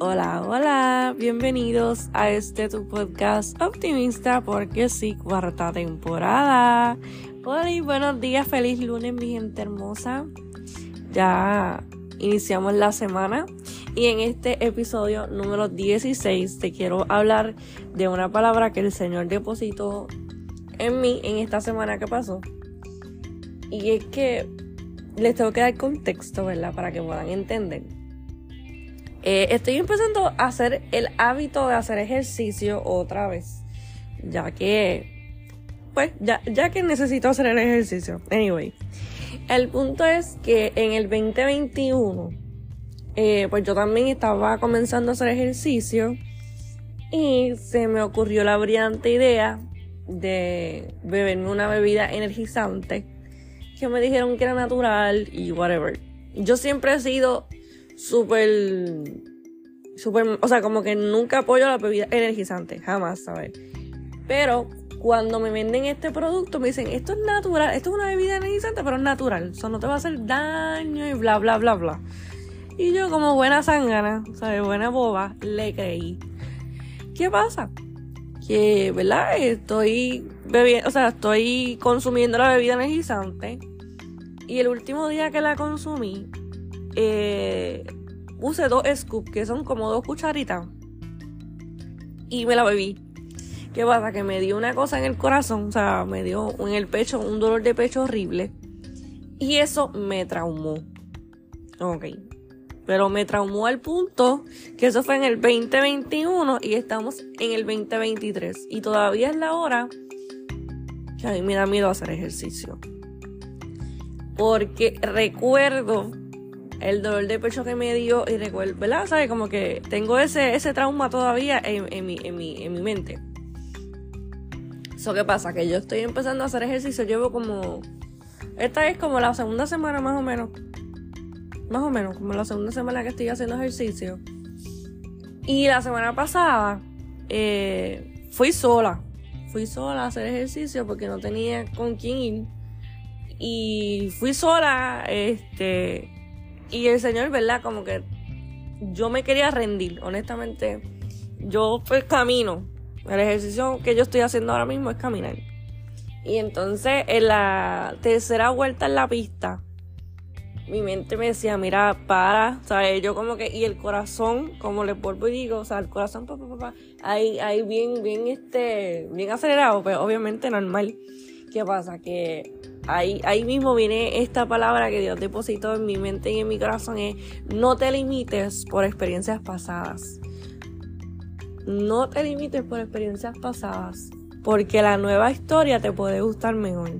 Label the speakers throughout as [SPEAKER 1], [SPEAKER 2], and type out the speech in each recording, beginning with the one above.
[SPEAKER 1] Hola, hola, bienvenidos a este tu podcast optimista porque sí, cuarta temporada. Hola y buenos días, feliz lunes mi gente hermosa. Ya iniciamos la semana y en este episodio número 16 te quiero hablar de una palabra que el Señor depositó en mí en esta semana que pasó. Y es que les tengo que dar contexto, ¿verdad? Para que puedan entender. Eh, estoy empezando a hacer el hábito de hacer ejercicio otra vez. Ya que, pues, ya, ya que necesito hacer el ejercicio. Anyway, el punto es que en el 2021, eh, pues yo también estaba comenzando a hacer ejercicio y se me ocurrió la brillante idea de beberme una bebida energizante que me dijeron que era natural y whatever. Yo siempre he sido súper, súper, o sea, como que nunca apoyo la bebida energizante, jamás, ¿sabes? Pero cuando me venden este producto me dicen, esto es natural, esto es una bebida energizante, pero es natural, eso no te va a hacer daño y bla, bla, bla, bla. Y yo como buena zángana, ¿sabes? Buena boba, le creí. ¿Qué pasa? Que, ¿verdad? Estoy bebiendo, o sea, estoy consumiendo la bebida energizante. Y el último día que la consumí, eh, puse dos scoops, que son como dos cucharitas, y me la bebí. ¿Qué pasa? Que me dio una cosa en el corazón, o sea, me dio en el pecho un dolor de pecho horrible. Y eso me traumó. Ok. Pero me traumó al punto que eso fue en el 2021 y estamos en el 2023. Y todavía es la hora que a mí me da miedo hacer ejercicio. Porque recuerdo el dolor de pecho que me dio y recuerdo, ¿verdad? ¿Sabes? Como que tengo ese, ese trauma todavía en, mi, en, mi, en mi mente. Eso qué pasa, que yo estoy empezando a hacer ejercicio, llevo como... Esta es como la segunda semana más o menos. Más o menos, como la segunda semana que estoy haciendo ejercicio. Y la semana pasada eh, fui sola. Fui sola a hacer ejercicio porque no tenía con quién ir. Y fui sola, este, y el Señor, ¿verdad? Como que yo me quería rendir, honestamente. Yo pues camino. El ejercicio que yo estoy haciendo ahora mismo es caminar. Y entonces en la tercera vuelta en la pista, mi mente me decía, mira, para, ¿sabes? Yo como que, y el corazón, como le vuelvo y digo, o sea, el corazón, papá, papá, ahí, ahí bien, bien, este, bien acelerado, pues, obviamente normal. ¿Qué pasa? Que ahí, ahí mismo viene esta palabra que Dios depositó en mi mente y en mi corazón, es no te limites por experiencias pasadas. No te limites por experiencias pasadas, porque la nueva historia te puede gustar mejor.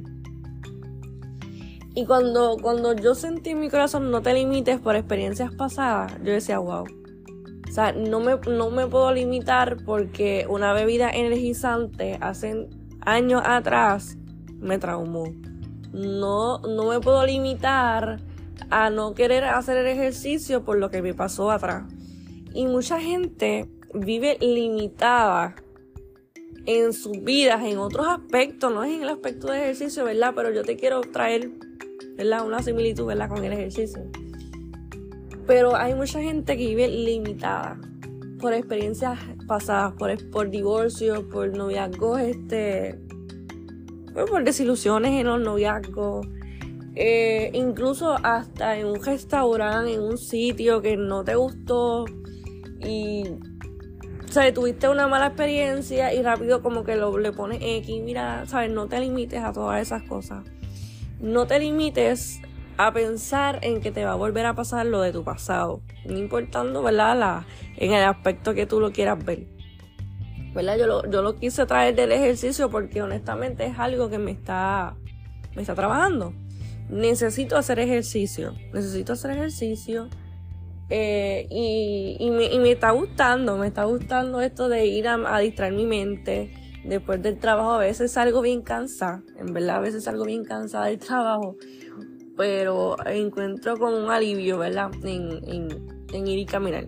[SPEAKER 1] Y cuando, cuando yo sentí en mi corazón no te limites por experiencias pasadas, yo decía, wow. O sea, no me, no me puedo limitar porque una bebida energizante hace años atrás me traumó. No, no me puedo limitar a no querer hacer el ejercicio por lo que me pasó atrás. Y mucha gente vive limitada en sus vidas, en otros aspectos, no es en el aspecto de ejercicio, ¿verdad? Pero yo te quiero traer, ¿verdad? Una similitud, ¿verdad? Con el ejercicio. Pero hay mucha gente que vive limitada por experiencias pasadas, por, por divorcio, por noviazgos, este, por desilusiones en los noviazgos, eh, incluso hasta en un restaurante, en un sitio que no te gustó y o tuviste una mala experiencia y rápido como que lo, le pones X, mira, sabes, no te limites a todas esas cosas. No te limites a pensar en que te va a volver a pasar lo de tu pasado, no importando, ¿verdad? La, en el aspecto que tú lo quieras ver. Yo lo, yo lo quise traer del ejercicio porque honestamente es algo que me está, me está trabajando. Necesito hacer ejercicio, necesito hacer ejercicio. Eh, y, me, está gustando, me está gustando esto de ir a, distraer mi mente después del trabajo. A veces salgo bien cansada, en verdad a veces salgo bien cansada del trabajo, pero encuentro como un alivio, ¿verdad? En ir y caminar.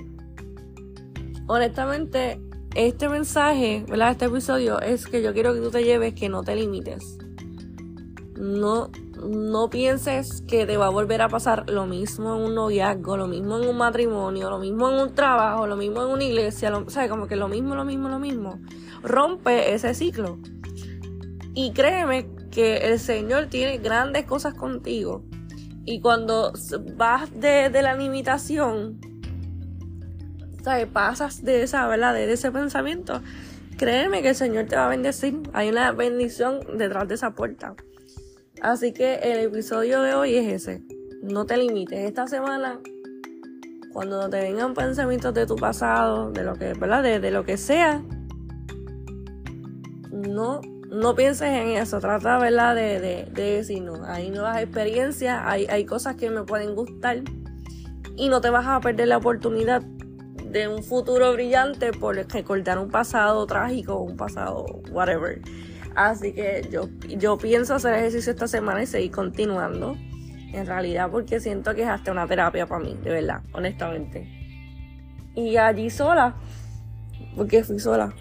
[SPEAKER 1] Honestamente, este mensaje, ¿verdad? Este episodio es que yo quiero que tú te lleves que no te limites. No, no pienses que te va a volver a pasar lo mismo en un noviazgo, lo mismo en un matrimonio, lo mismo en un trabajo, lo mismo en una iglesia, lo, ¿sabes? Como que lo mismo, lo mismo, lo mismo. Rompe ese ciclo. Y créeme que el Señor tiene grandes cosas contigo. Y cuando vas de, la limitación, ¿sabes? Pasas de esa, ¿verdad? De ese pensamiento. Créeme que el Señor te va a bendecir. Hay una bendición detrás de esa puerta. Así que el episodio de hoy es ese. No te limites. Esta semana, cuando te vengan pensamientos de tu pasado, de lo que, ¿verdad? De, lo que sea, no, no pienses en eso. Trata, ¿verdad? De, de, de decir, no, hay nuevas experiencias, hay, hay cosas que me pueden gustar y no te vas a perder la oportunidad de un futuro brillante por recordar un pasado trágico, un pasado whatever. Así que yo, yo pienso hacer ejercicio esta semana y seguir continuando. En realidad, porque siento que es hasta una terapia para mí, de verdad, honestamente. Y allí sola, porque fui sola.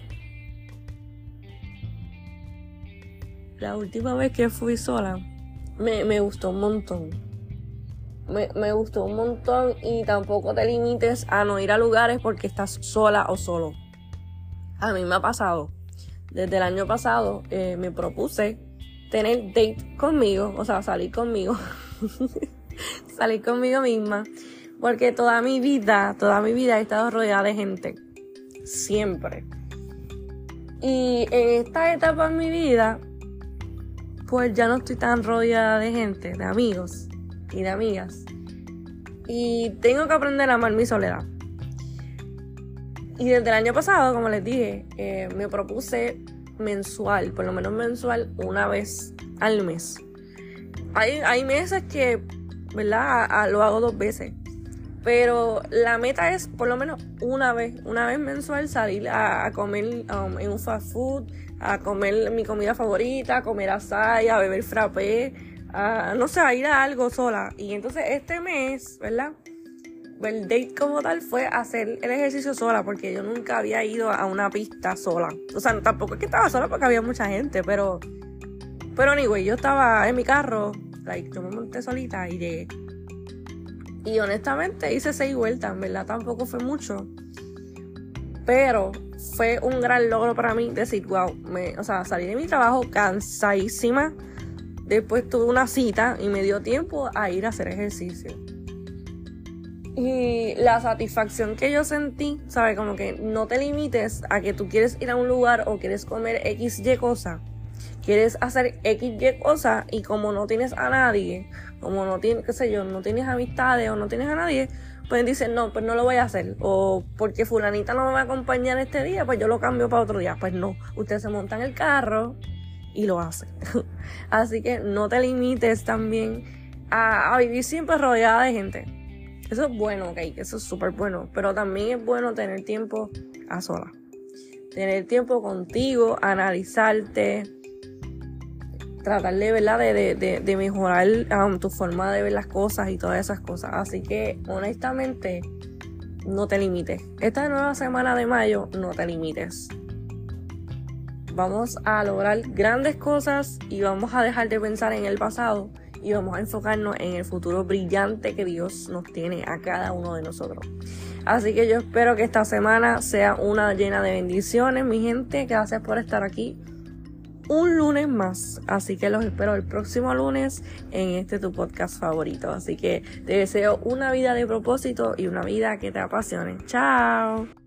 [SPEAKER 1] La última vez que fui sola, me, me gustó un montón. Me, gustó un montón y tampoco te limites a no ir a lugares porque estás sola o solo. A mí me ha pasado desde el año pasado eh, me propuse tener date conmigo, o sea, salir conmigo, salir conmigo misma, porque toda mi vida, toda mi vida he estado rodeada de gente, siempre. Y en esta etapa de mi vida, pues ya no estoy tan rodeada de gente, de amigos y de amigas. Y tengo que aprender a amar mi soledad. Y desde el año pasado, como les dije, eh, me propuse mensual, por lo menos mensual, una vez al mes. Hay, hay meses que, ¿verdad? lo hago dos veces. Pero la meta es por lo menos una vez, una vez mensual salir a, comer um, en un fast food, a comer mi comida favorita, a comer asai, a beber frappé, a, no sé, a ir a algo sola. Y entonces este mes, ¿verdad? el date como tal fue hacer el ejercicio sola, porque yo nunca había ido a una pista sola. O sea, tampoco es que estaba sola porque había mucha gente, pero. Pero anyway, yo estaba en mi carro, like, yo me monté solita y llegué. Y honestamente hice seis vueltas, verdad tampoco fue mucho. Pero fue un gran logro para mí decir, wow, me, o sea, salí de mi trabajo cansadísima. Después tuve una cita y me dio tiempo a ir a hacer ejercicio. Y la satisfacción que yo sentí, ¿sabes? Como que no te limites a que tú quieres ir a un lugar o quieres comer XY cosa. Quieres hacer XY cosa y como no tienes a nadie, como no tienes, qué sé yo, no tienes amistades o no tienes a nadie, pues dices, no, pues no lo voy a hacer. O porque fulanita no me va a acompañar este día, pues yo lo cambio para otro día. Pues no, usted se monta en el carro y lo hace. Así que no te limites también a, a vivir siempre rodeada de gente eso es bueno, ok, eso es súper bueno, pero también es bueno tener tiempo a sola. Tener tiempo contigo, analizarte, tratar de, ¿verdad? de, de, mejorar um, tu forma de ver las cosas y todas esas cosas. Así que, honestamente, no te limites. Esta nueva semana de mayo, no te limites. Vamos a lograr grandes cosas y vamos a dejar de pensar en el pasado y vamos a enfocarnos en el futuro brillante que Dios nos tiene a cada uno de nosotros. Así que yo espero que esta semana sea una llena de bendiciones, mi gente. Gracias por estar aquí un lunes más. Así que los espero el próximo lunes en este tu podcast favorito. Así que te deseo una vida de propósito y una vida que te apasione. Chao.